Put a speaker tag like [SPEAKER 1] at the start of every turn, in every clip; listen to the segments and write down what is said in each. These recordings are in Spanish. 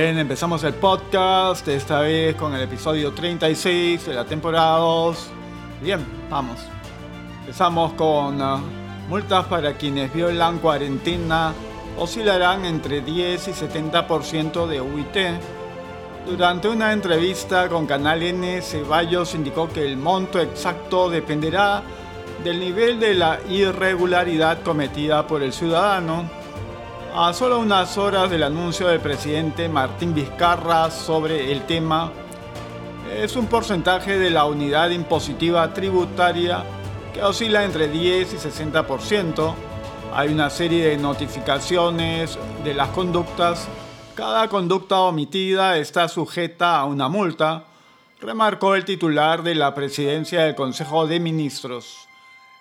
[SPEAKER 1] Bien, empezamos el podcast, esta vez con el episodio 36 de la temporada 2. Bien, vamos. Empezamos con uh, multas para quienes violan cuarentena oscilarán entre 10 y 70% de UIT. Durante una entrevista con Canal N, Ceballos indicó que el monto exacto dependerá del nivel de la irregularidad cometida por el ciudadano a solo unas horas del anuncio del presidente Martín Vizcarra sobre el tema, es un porcentaje de la unidad impositiva tributaria que oscila entre 10 y 60%. Hay una serie de notificaciones de las conductas. Cada conducta omitida está sujeta a una multa, remarcó el titular de la presidencia del Consejo de Ministros.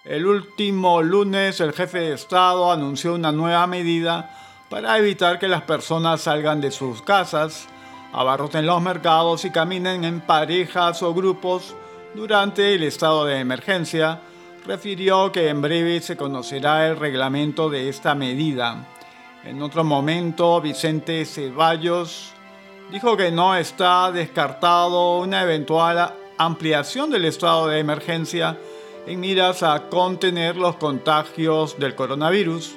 [SPEAKER 1] El último lunes el jefe de Estado anunció una nueva medida para evitar que las personas salgan de sus casas, abarroten los mercados y caminen en parejas o grupos durante el estado de emergencia, refirió que en breve se conocerá el reglamento de esta medida. En otro momento, Vicente Ceballos dijo que no está descartado una eventual ampliación del estado de emergencia en miras a contener los contagios del coronavirus,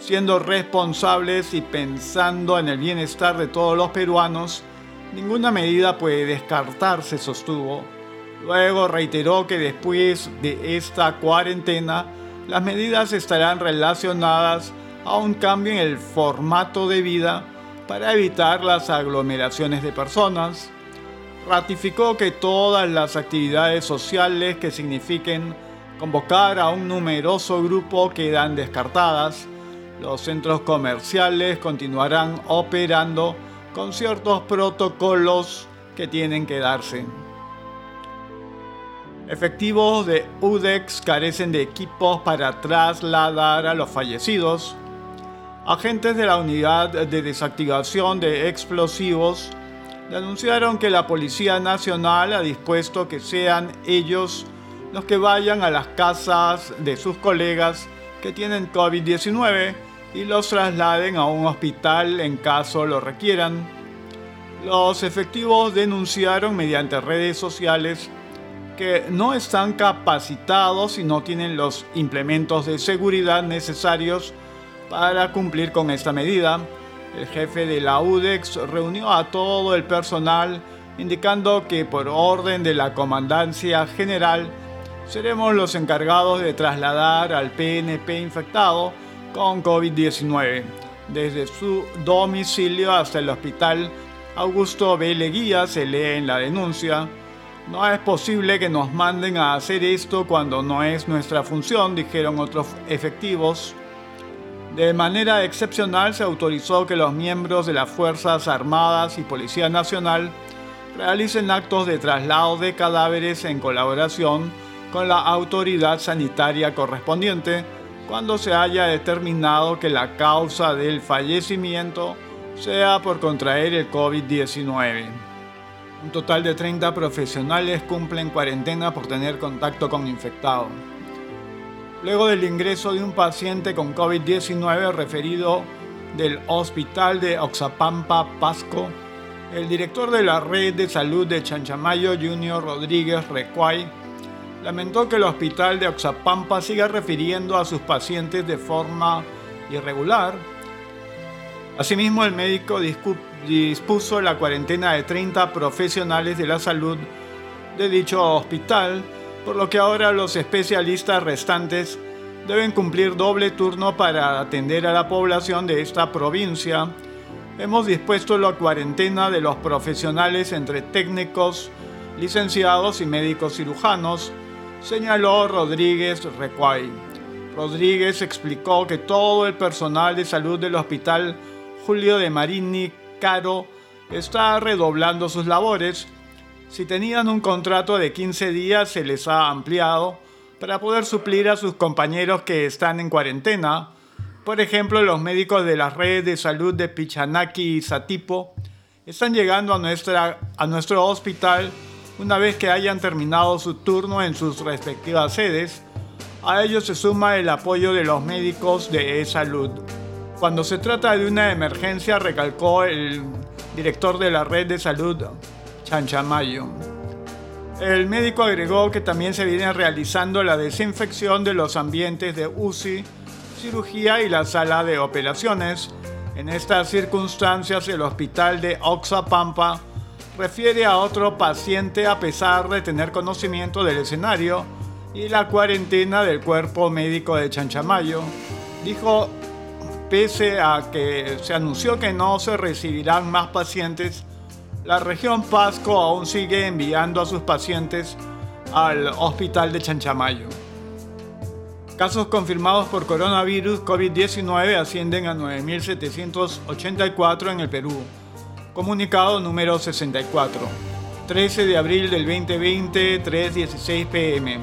[SPEAKER 1] siendo responsables y pensando en el bienestar de todos los peruanos, ninguna medida puede descartarse, sostuvo. Luego reiteró que después de esta cuarentena, las medidas estarán relacionadas a un cambio en el formato de vida para evitar las aglomeraciones de personas, ratificó que todas las actividades sociales que signifiquen convocar a un numeroso grupo quedan descartadas. Los centros comerciales continuarán operando con ciertos protocolos que tienen que darse. Efectivos de UDEX carecen de equipos para trasladar a los fallecidos. Agentes de la unidad de desactivación de explosivos anunciaron que la Policía Nacional ha dispuesto que sean ellos los que vayan a las casas de sus colegas que tienen COVID-19 y los trasladen a un hospital en caso lo requieran. Los efectivos denunciaron mediante redes sociales que no están capacitados y no tienen los implementos de seguridad necesarios para cumplir con esta medida el jefe de la UDEX reunió a todo el personal indicando que por orden de la Comandancia General seremos los encargados de trasladar al PNP infectado con COVID-19 desde su domicilio hasta el hospital Augusto B. Leguía, se lee en la denuncia. No es posible que nos manden a hacer esto cuando no es nuestra función, dijeron otros efectivos. De manera excepcional se autorizó que los miembros de las Fuerzas Armadas y Policía Nacional realicen actos de traslado de cadáveres en colaboración con la autoridad sanitaria correspondiente cuando se haya determinado que la causa del fallecimiento sea por contraer el COVID-19. Un total de 30 profesionales cumplen cuarentena por tener contacto con infectados luego del ingreso de un paciente con COVID-19 referido del Hospital de Oxapampa, Pasco, el director de la Red de Salud de Chanchamayo, Junior Rodríguez Recuay, lamentó que el Hospital de Oxapampa siga refiriendo a sus pacientes de forma irregular. Asimismo, el médico dispuso la cuarentena de 30 profesionales de la salud de dicho hospital por lo que ahora los especialistas restantes deben cumplir doble turno para atender a la población de esta provincia. Hemos dispuesto la cuarentena de los profesionales entre técnicos, licenciados y médicos cirujanos, señaló Rodríguez Recuay. Rodríguez explicó que todo el personal de salud del Hospital Julio de Marini Caro está redoblando sus labores si tenían un contrato de 15 días, se les ha ampliado para poder suplir a sus compañeros que están en cuarentena. Por ejemplo, los médicos de las redes de salud de Pichanaki y Satipo están llegando a, nuestra, a nuestro hospital una vez que hayan terminado su turno en sus respectivas sedes. A ellos se suma el apoyo de los médicos de salud. Cuando se trata de una emergencia, recalcó el director de la red de salud Chanchamayo. El médico agregó que también se viene realizando la desinfección de los ambientes de UCI, cirugía y la sala de operaciones. En estas circunstancias, el hospital de Oxapampa refiere a otro paciente a pesar de tener conocimiento del escenario y la cuarentena del cuerpo médico de Chanchamayo. Dijo, pese a que se anunció que no se recibirán más pacientes, la región Pasco aún sigue enviando a sus pacientes al hospital de Chanchamayo. Casos confirmados por coronavirus COVID-19 ascienden a 9.784 en el Perú. Comunicado número 64. 13 de abril del 2020, 3.16 pm.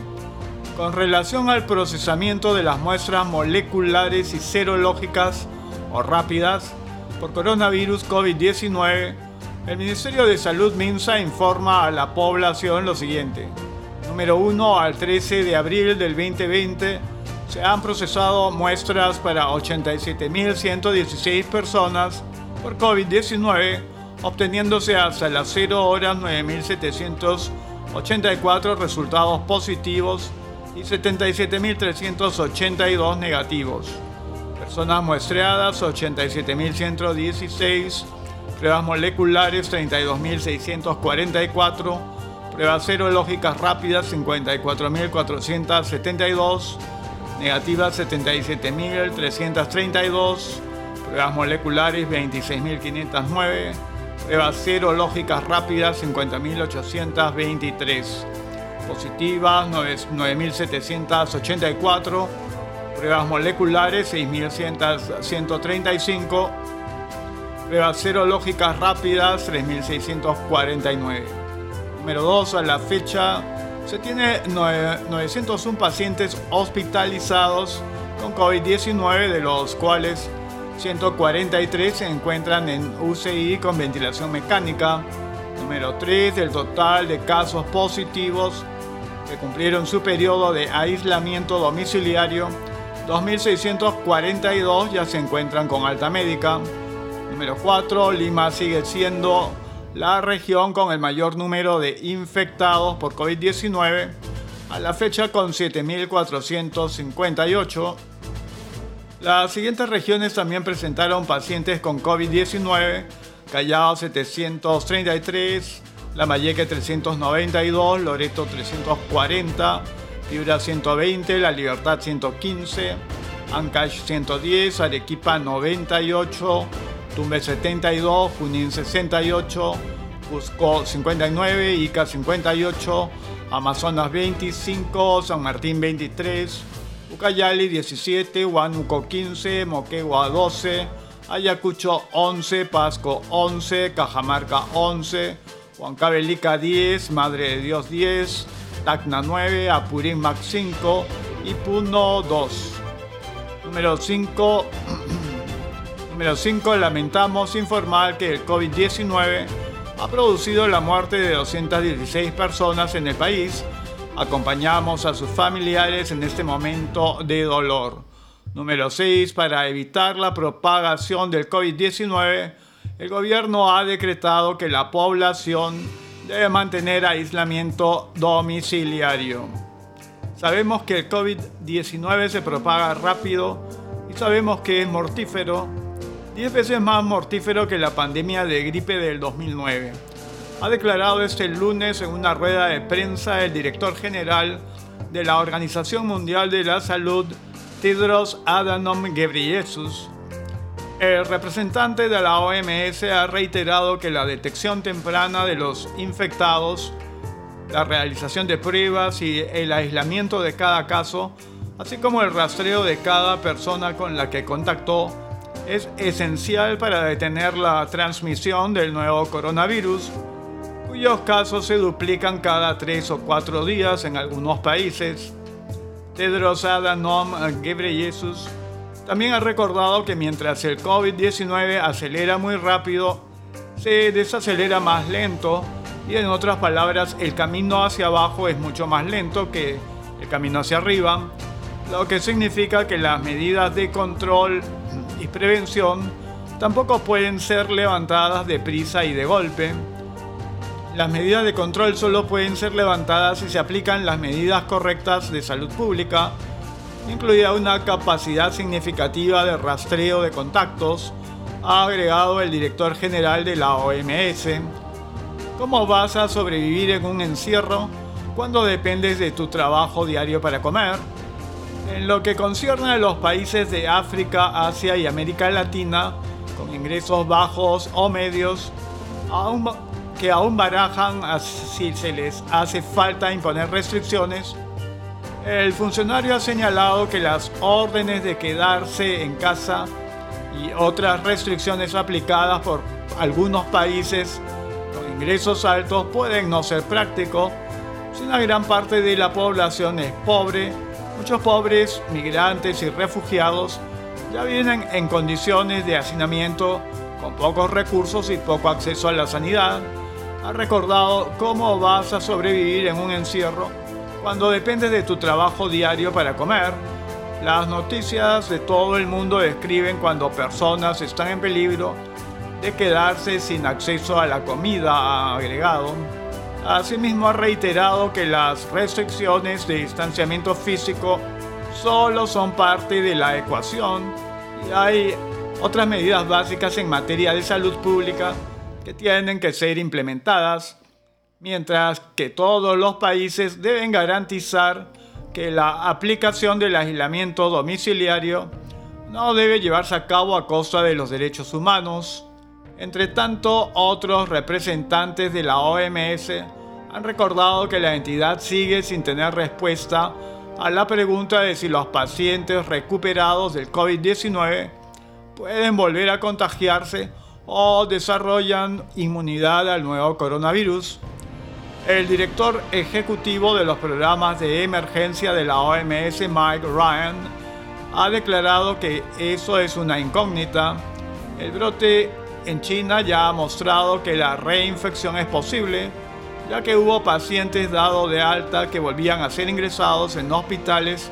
[SPEAKER 1] Con relación al procesamiento de las muestras moleculares y serológicas o rápidas por coronavirus COVID-19, el Ministerio de Salud MINSA informa a la población lo siguiente. Número 1 al 13 de abril del 2020 se han procesado muestras para 87.116 personas por COVID-19, obteniéndose hasta las 0 horas 9.784 resultados positivos y 77.382 negativos. Personas muestreadas 87.116 pruebas moleculares 32.644, pruebas serológicas rápidas 54.472, negativas 77.332, pruebas moleculares 26.509, pruebas serológicas rápidas 50.823, positivas 9.784, pruebas moleculares 6.135, Pruebas serológicas rápidas 3649. Número 2. A la fecha se tiene 901 pacientes hospitalizados con COVID-19, de los cuales 143 se encuentran en UCI con ventilación mecánica. Número 3. Del total de casos positivos que cumplieron su periodo de aislamiento domiciliario, 2.642 ya se encuentran con alta médica. Número 4, Lima sigue siendo la región con el mayor número de infectados por COVID-19, a la fecha con 7.458. Las siguientes regiones también presentaron pacientes con COVID-19, Callao 733, Lambayeque 392, Loreto 340, Piura 120, La Libertad 115, Ancash 110, Arequipa 98, Tumbes 72, Junín 68, Cusco 59, Ica 58, Amazonas 25, San Martín 23, Ucayali 17, Huánuco 15, Moquegua 12, Ayacucho 11, Pasco 11, Cajamarca 11, Huancavelica 10, Madre de Dios 10, Tacna 9, Apurímac 5 y Puno 2. Número 5. Número 5. Lamentamos informar que el COVID-19 ha producido la muerte de 216 personas en el país. Acompañamos a sus familiares en este momento de dolor. Número 6. Para evitar la propagación del COVID-19, el gobierno ha decretado que la población debe mantener aislamiento domiciliario. Sabemos que el COVID-19 se propaga rápido y sabemos que es mortífero 10 veces más mortífero que la pandemia de gripe del 2009. Ha declarado este lunes en una rueda de prensa el director general de la Organización Mundial de la Salud, Tedros Adhanom Ghebreyesus. El representante de la OMS ha reiterado que la detección temprana de los infectados, la realización de pruebas y el aislamiento de cada caso, así como el rastreo de cada persona con la que contactó, es esencial para detener la transmisión del nuevo coronavirus, cuyos casos se duplican cada tres o cuatro días en algunos países. Tedros Adhanom Ghebreyesus también ha recordado que mientras el COVID-19 acelera muy rápido, se desacelera más lento y en otras palabras el camino hacia abajo es mucho más lento que el camino hacia arriba, lo que significa que las medidas de control y prevención tampoco pueden ser levantadas de prisa y de golpe. Las medidas de control solo pueden ser levantadas si se aplican las medidas correctas de salud pública, incluida una capacidad significativa de rastreo de contactos, ha agregado el director general de la OMS. ¿Cómo vas a sobrevivir en un encierro cuando dependes de tu trabajo diario para comer? En lo que concierne a los países de África, Asia y América Latina, con ingresos bajos o medios, que aún barajan si se les hace falta imponer restricciones, el funcionario ha señalado que las órdenes de quedarse en casa y otras restricciones aplicadas por algunos países con ingresos altos pueden no ser prácticos si una gran parte de la población es pobre. Muchos pobres, migrantes y refugiados ya vienen en condiciones de hacinamiento con pocos recursos y poco acceso a la sanidad. Ha recordado cómo vas a sobrevivir en un encierro cuando dependes de tu trabajo diario para comer las noticias de todo el mundo describen cuando personas están en peligro de quedarse sin acceso a la comida, agregado. Asimismo ha reiterado que las restricciones de distanciamiento físico solo son parte de la ecuación y hay otras medidas básicas en materia de salud pública que tienen que ser implementadas, mientras que todos los países deben garantizar que la aplicación del aislamiento domiciliario no debe llevarse a cabo a costa de los derechos humanos. Entre tanto, otros representantes de la OMS han recordado que la entidad sigue sin tener respuesta a la pregunta de si los pacientes recuperados del COVID-19 pueden volver a contagiarse o desarrollan inmunidad al nuevo coronavirus. El director ejecutivo de los programas de emergencia de la OMS, Mike Ryan, ha declarado que eso es una incógnita. El brote en China ya ha mostrado que la reinfección es posible, ya que hubo pacientes dados de alta que volvían a ser ingresados en hospitales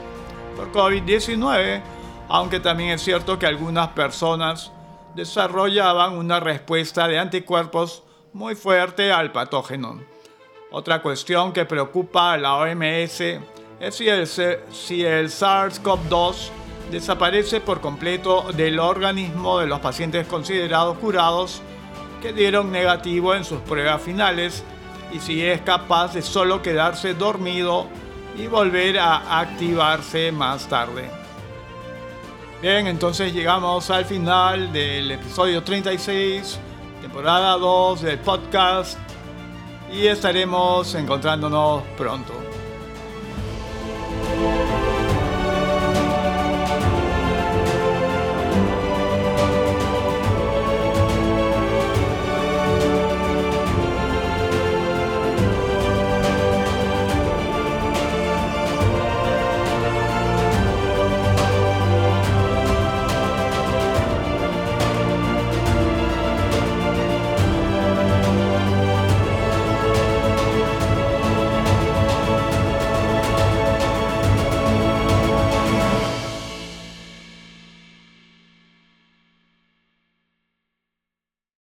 [SPEAKER 1] por COVID-19, aunque también es cierto que algunas personas desarrollaban una respuesta de anticuerpos muy fuerte al patógeno. Otra cuestión que preocupa a la OMS es si el, si el SARS-CoV-2 desaparece por completo del organismo de los pacientes considerados curados que dieron negativo en sus pruebas finales y si es capaz de solo quedarse dormido y volver a activarse más tarde. Bien, entonces llegamos al final del episodio 36, temporada 2 del podcast y estaremos encontrándonos pronto.